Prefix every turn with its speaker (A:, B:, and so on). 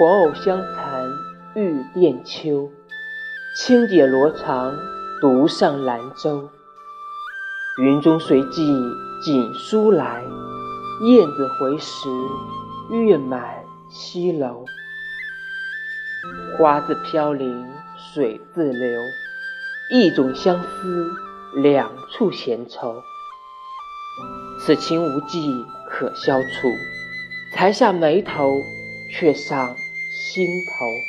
A: 火藕香残玉簟秋，轻解罗裳独上兰舟。云中随寄锦书来，雁子回时月满西楼。花自飘零水自流，一种相思两处闲愁。此情无计可消除，才下眉头，却上心头。